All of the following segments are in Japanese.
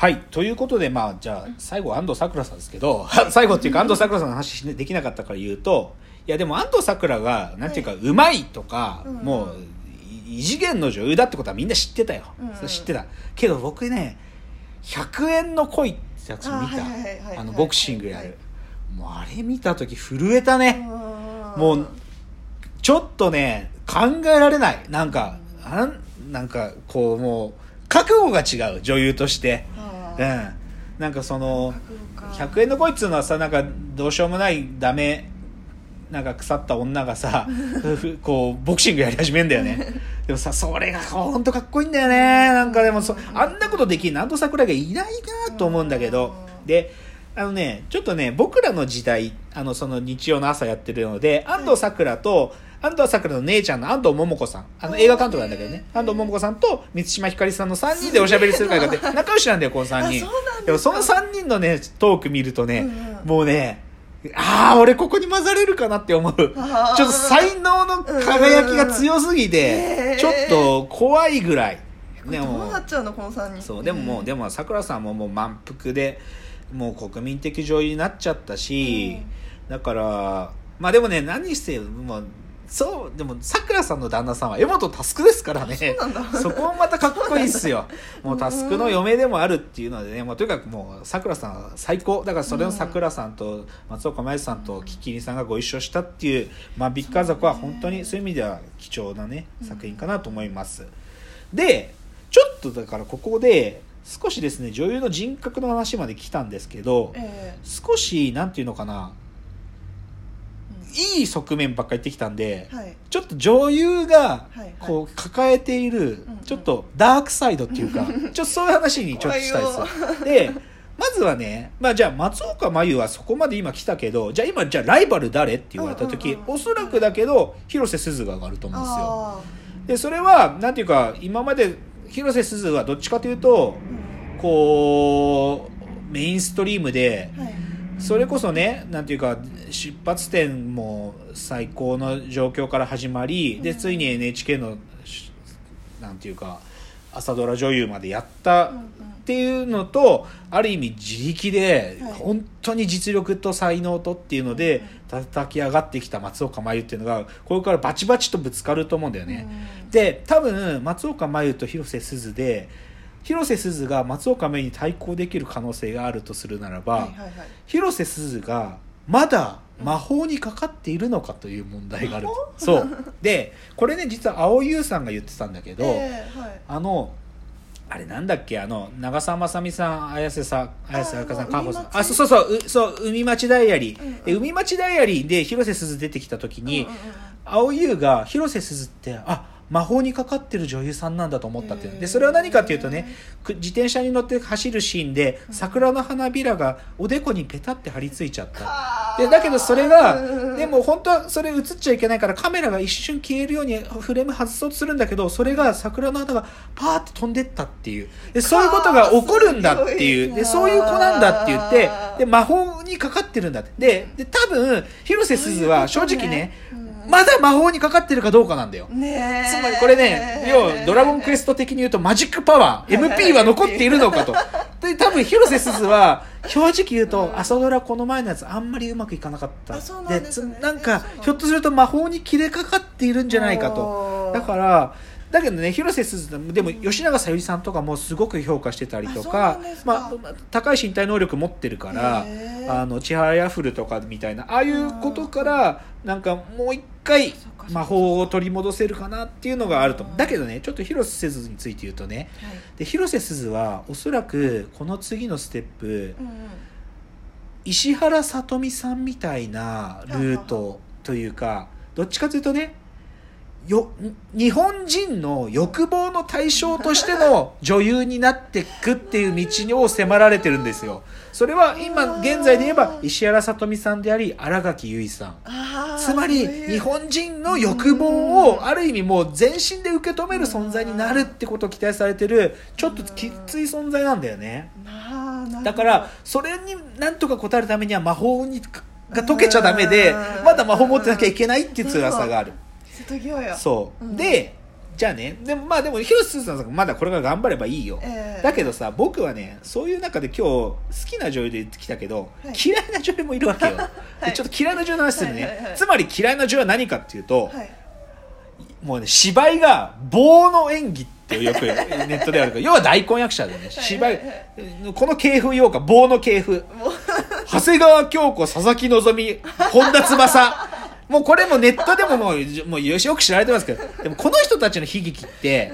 はい。ということでまあじゃあ最後安藤サクラさんですけど 最後っていうか安藤サクラさんの話しできなかったから言うといやでも安藤サクラがなんていうかうまいとか、うん。もう異次元の女優だってことはみんな知ってたよ、うん。うんそれ知ってた。けど僕ね100円の恋ってやつ見た。あはいはいはいはいあのボクシングやる、はいもうあれ見た時震えたね、もうちょっとね考えられない。なんかあんなんかこうもう覚悟が違う女優としてうんなんかその100円の恋っつうのはさなんかどうしようもないダメなんか腐った女がさこうボクシングやり始めるんだよね。でもさそれが本当かっこいいんだよね。なんかでもそあんなことできるなんと桜がいないなと思うんだけど。であのねちょっとね僕らの時代あのその日曜の朝やってるので安藤サクラと安藤サクラの姉ちゃんの安藤桃子さん。あの映画監督なんだけどね。安藤桃子さんと満島ひかりさんの3人でおしゃべりする会があって仲良しなんだよこの3人。でもその3人のねトーク見るとね、うんうん。もうねああ俺ここに混ざれるかなって思う。ちょっと才能の輝きが強すぎうんてうん。ちょっと怖いぐらい。でどもうなっちゃうのこの3人。そうでももうでもさくらさんももう満腹でもう国民的女優になっちゃったし、だからまあでもね何してもうそうでもさくらさんの旦那さんは江本佑ですからね。そうなんだ。そこもまたかっこいいっすよ。もう佑の嫁でもあるっていうのでねもうとにかくもうさくらさんは最高。だからそれのさくらさんと松岡茉優さんとキキリンさんがご一緒したっていう「まあ、ビッグ家族」は本当にそういう意味では貴重なね作品かなと思います。でちょっとだからここで少しですね女優の人格の話まで来たんですけどえ。少しなんていうのかないい側面ばっかり言ってきたんでえはい。ちょっと女優がこう抱えているうんちょっとダークサイドっていうか ちょっとそういう話にちょっとしたいですでまずはね、まあ、じゃあ松岡真優はそこまで今来たけどじゃあ今じゃあライバル誰って言われた時、うんうんうんおそらくだけど広瀬すずが上がると思うんですよ。あでそれはなんていうか今まで広瀬すずはどっちかというとこうメインストリームではいそれこそねなんていうか出発点も最高の状況から始まりでうん。ついに NHK のしなんていうか朝ドラ女優までやったっていうのとある意味自力ではい。本当に実力と才能とっていうので叩き上がってきた松岡真優っていうのがこれからバチバチとぶつかると思うんだよね。うん。で多分松岡真優と広瀬すずで広瀬すずが松岡真優に対抗できる可能性があるとするならば、はいはいはい。広瀬すずがまだ魔法にかかっているのかという問題がある魔法？そう。でこれね実は青優さんが言ってたんだけど、ええはい。あのあれなんだっけ？あの長澤まさみさん綾瀬さん綾瀬はるかさんあかほさん。あそうそうそううそう海町ダイアリー、うんうん。で海町ダイアリーで広瀬すず出てきた時に、うんうんうん。青優が広瀬すずってあ魔法にかかってる女優さんなんだと思ったってでそれは何かっていうとねく自転車に乗って走るシーンで桜の花びらがおでこにペタって張り付いちゃった。はあ。でだけどそれがうん。でも本当はそれ映っちゃいけないからカメラが一瞬消えるようにフレーム外そうとするんだけどそれが桜の花がパーって飛んでったっていう。でそういうことが起こるんだっていう。でそういう子なんだって言ってで魔法にかかってるんだって。でで多分広瀬すずは正直ねうんまだ魔法にかかってるかどうかなんだよねえつまりこれね、要はドラゴンクエスト的に言うとマジックパワー、MP は残っているのかと。で、多分広瀬すずは、正直言うと、朝ドラこの前のやつあんまりうまくいかなかった。ですねつなんかひょっとすると魔法に切れかかっているんじゃないかと。だから、だけどね、広瀬すず、でも吉永小百合さんとかもすごく評価してたりとかうなんまあ、高い身体能力持ってるからあの、千原ヤフルとかみたいな、ああいうことから、なんかもう一回魔法を取り戻せるかなっていうのがあると。うん。だけどねちょっと広瀬すずについて言うとねはい。で広瀬すずはおそらくこの次のステップうんうん。石原さとみさんみたいなルートというかどっちかというとねよ日本人の欲望の対象としての女優になっていくっていう道を迫られてるんですよ。それは今現在で言えば石原さとみさんであり新垣結衣さん。つまり日本人の欲望をある意味もう全身で受け止める存在になるってことを期待されてるちょっときつい存在なんだよね。だからそれになんとか応えるためには魔法にが解けちゃダメでうん。まだ魔法持ってなきゃいけないっていう辛さがある瀬戸際やそう。うん。でじゃあねでもまあでも広瀬すずさんがまだこれから頑張ればいいよ、ええ。だけどさ僕はねそういう中で今日好きな女優で言ってきたけど、はい。嫌いな女優もいるわけよ、い。でちょっと嫌いな女優の話するね、はいはいはいつまり嫌いな女優は何かっていうと、はい。もうね芝居が棒の演技ってよく ネットであるから要は大根役者でね。芝居、はいはい。この系譜言おうか棒の系譜 長谷川京子佐々木希本田翼もうこれもネットでももうもうよしよく知られてますけどでもこの人たちの悲劇って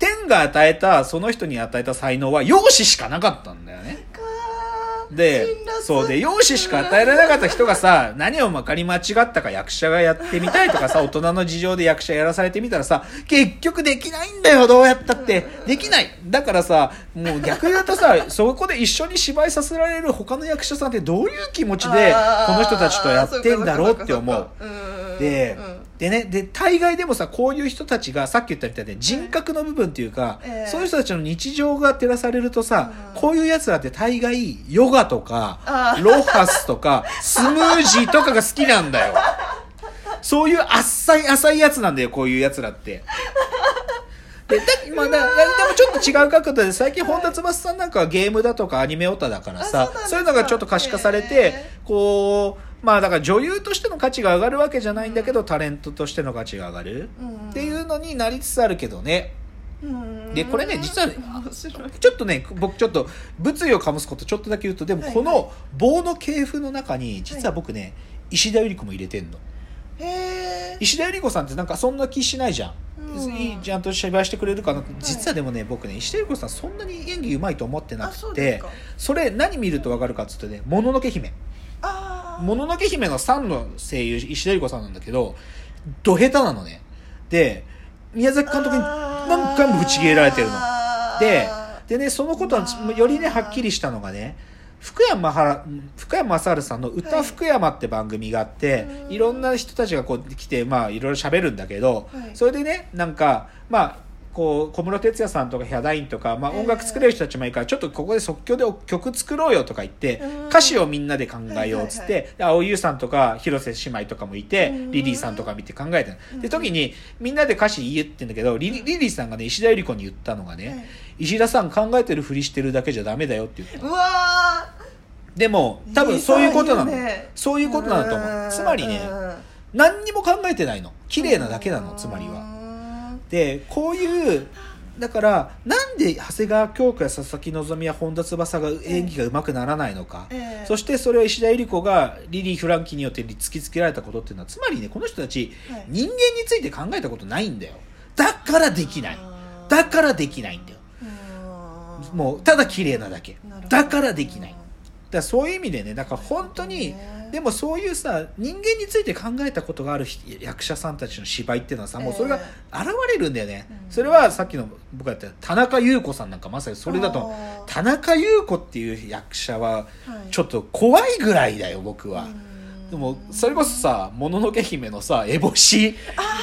天が与えたその人に与えた才能は容姿しかなかったんだよねでそうで容姿しか与えられなかった人がさ何をまかり間違ったか役者がやってみたいとかさ大人の事情で役者やらされてみたらさ結局できないんだよどうやったって。できない。だからさもう逆に言うとさ そこで一緒に芝居させられる他の役者さんってどういう気持ちでこの人たちとやってんだろうって思う。うでうんでねで大概でもさこういう人たちがさっき言ったみたいに人格の部分っていうか、ええ。そういう人たちの日常が照らされるとさ、うん。こういうやつらって大概ヨガとかロハスとかスムージーとかが好きなんだよ。そういうあっさい浅いやつなんだよこういうやつらって。でだまあ、だでもちょっと違う角度で最近本田翼さんなんかはゲームだとかアニメオタだからさあそういうのがちょっと可視化されてへこうまあだから女優としての価値が上がるわけじゃないんだけど、タレントとしての価値が上がる、うん。っていうのになりつつあるけどね。うん。でこれね実はちょっとね僕ちょっと物議を醸すことちょっとだけ言うとでもはいこの棒の系譜の中に実は僕ね、石田ゆり子も入れてんの。石田ゆり子さんってなんかそんな気しないじゃん、うん。いいちゃんと芝居してくれるかな。実はでもね僕ね石田ゆり子さんそんなに演技うまいと思ってなくてそれ何見ると分かるかっつってね「もののけ姫」あ「もののけ姫」の3の声優石田ゆり子さんなんだけどど下手なのね。で宮崎監督に何回もぶち切れられてるの。ででねそのことはよりねはっきりしたのがね福山は福山雅治さんの「歌福山」って番組があって、はいい、ろんな人たちがこう来てまあいろいろ喋るんだけど、はい。それでねなんかまあこう小室哲哉さんとかヒャダインとか、まあ、ええ音楽作れる人たちもいいから、ちょっとここで即興で曲作ろうよとか言って、うん。歌詞をみんなで考えようっつって、蒼井優さんとか広瀬姉妹とかもいて、うん。リリーさんとか見て考えてる、うんで時にみんなで歌詞言ってんだけどリリリリーさんがね石田ゆり子に言ったのがね、はい石田さん考えてるふりしてるだけじゃダメだよって言ったうわでも多分そういうことなの、ね。そういうことなんだと思う。つまりね何にも考えてないの。綺麗なだけなのつまりははでこういうだからなんで長谷川京子や佐々木希や本田翼が演技がうまくならないのか、ええ。そしてそれを石田ゆり子がリリー・フランキーによって突きつけられたことっていうのはつまりねこの人たち、はい。人間について考えたことないんだよ。だからできない。だからできないんだよ。もうただ綺麗なだけ。だからできない。だからそういう意味でねだから本当に、ねでもそういうさ人間について考えたことがある人役者さんたちの芝居っていうのはさ、もうそれが現れるんだよね、うん。それはさっきの僕が言った田中優子さんなんかまさにそれだと田中優子っていう役者ははい。ちょっと怖いぐらいだよ僕は、うん。でもそれこそさ「もののけ姫」のさ烏帽子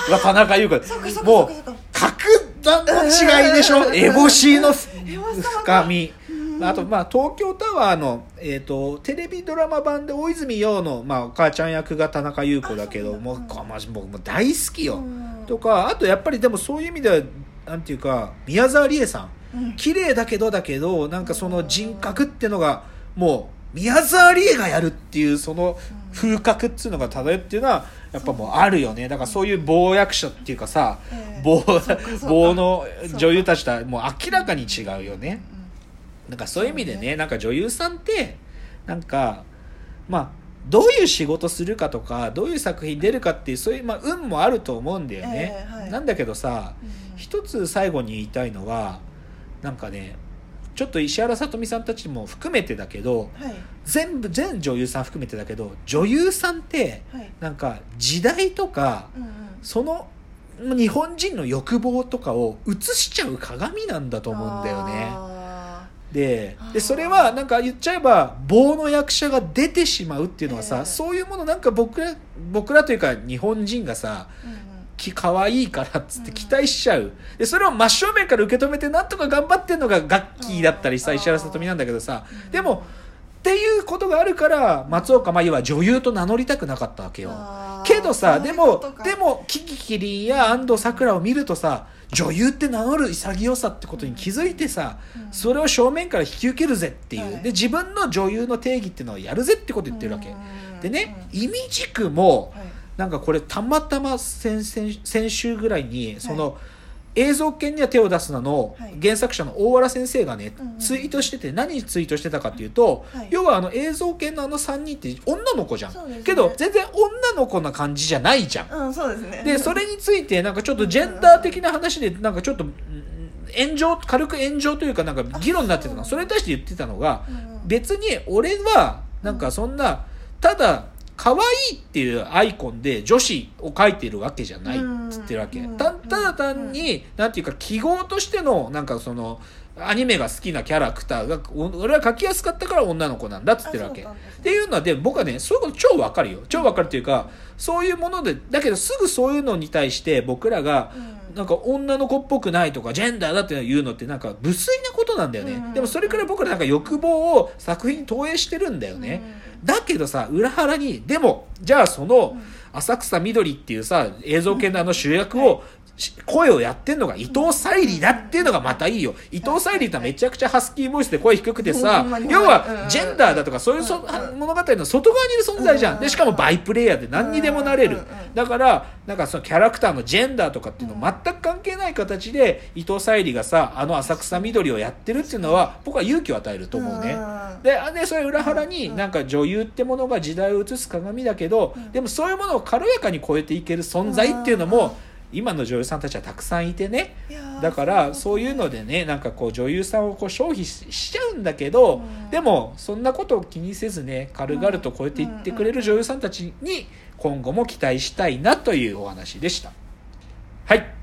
は田中優子。もう格段の違いでしょ？烏帽子の深みあとまあ東京タワーの、えー、とテレビドラマ版で大泉洋の、まあ、お母ちゃん役が田中優子だけどもうまじ僕も大好きよ、うん。とかあとやっぱりでもそういう意味ではなんていうか宮沢りえさん。うん。綺麗だけどだけどなんかその人格ってのがもう宮沢りえがやるっていうその風格っていうのが漂うっていうのはやっぱもうあるよね。だからそういう棒役者っていうかさええ。棒そうか棒の女優たちとはもう明らかに違うよね。うんなんかそういう意味でそうね。なんか女優さんってなんかまあどういう仕事するかとかどういう作品出るかっていうそういう、まあ、運もあると思うんだよね、ええはい。なんだけどさうん。一つ最後に言いたいのはなんかねちょっと石原さとみさんたちも含めてだけどはい。全部全女優さん含めてだけど女優さんってはい。なんか時代とかうんうん。その日本人の欲望とかを映しちゃう鏡なんだと思うんだよね。あででそれはなんか言っちゃえば棒の役者が出てしまうっていうのはさ、ええ。そういうものなんか僕ら僕らというか日本人がさーうんうん。き可愛いからっつって期待しちゃう、でそれを真正面から受け止めてなんとか頑張ってんのがガッキーだったりさうん石原さとみなんだけどさうん。でもっていうことがあるから松岡茉優は女優と名乗りたくなかったわけよ。けどさでもでもキキキリンや安藤サクラを見るとさ女優って名乗る潔さってことに気づいてさ、うん。それを正面から引き受けるぜっていう、はい。で自分の女優の定義っていうのをやるぜってこと言ってるわけ、うん。でね、意味軸もはい。なんかこれたまたま先先先週ぐらいにその、映像権には手を出すなのはい。原作者の大原先生がね、うんうんツイートしてて何ツイートしてたかっていうと、はい。要はあの映像権のあの3人って女の子じゃん、ね。けど全然女の子な感じじゃないじゃん、うんそうですね。でそれについてなんかちょっとジェンダー的な話でなんかちょっとうん炎上軽く炎上というかなんか議論になってたの。あそれに対して言ってたのがうんうん。別に俺はなんかそんなただ可愛いっていうアイコンで女子を描いてるわけじゃないっつってるわけ。うん。たただ単になんていうか記号としてのなんかそのアニメが好きなキャラクターがお俺は描きやすかったから女の子なんだっつってるわけ。っていうのはで僕はねそういうこと超わかるよ。超わかるっていうかそういうものでだけどすぐそういうのに対して僕らがうんなんか女の子っぽくないとかジェンダーだっていうのってなんか無粋なことなんだよね、うんでもそれから僕らなんか欲望を作品に投影してるんだよね、だけどさ裏腹にでもじゃあその浅草みどりっていうさ映像系のあの主役を、し声をやってんのが伊藤沙莉だっていうのがまたいいよ。伊藤沙莉ってめちゃくちゃハスキーボイスで声低くてさ要うん。はジェンダーだとかそういうそうん物語の外側にいる存在じゃん。でしかもバイプレイヤーで何にでもなれる。うんうんうんだからなんかそのキャラクターのジェンダーとかっていうの全く関係ない形で伊藤沙莉がさあの浅草みどりをやってるっていうのは僕は勇気を与えると思うね。であでそれ裏腹になんか女優ってものが時代を映す鏡だけど、でもそういうものを軽やかに超えていける存在っていうのも、今の女優さんたちはたくさんいてね。だからそういうのでねなんかこう女優さんをこう消費ししちゃうんだけど、うん。でもそんなことを気にせずね軽々と超えていってくれる女優さんたちに今後も期待したいなというお話でした。はい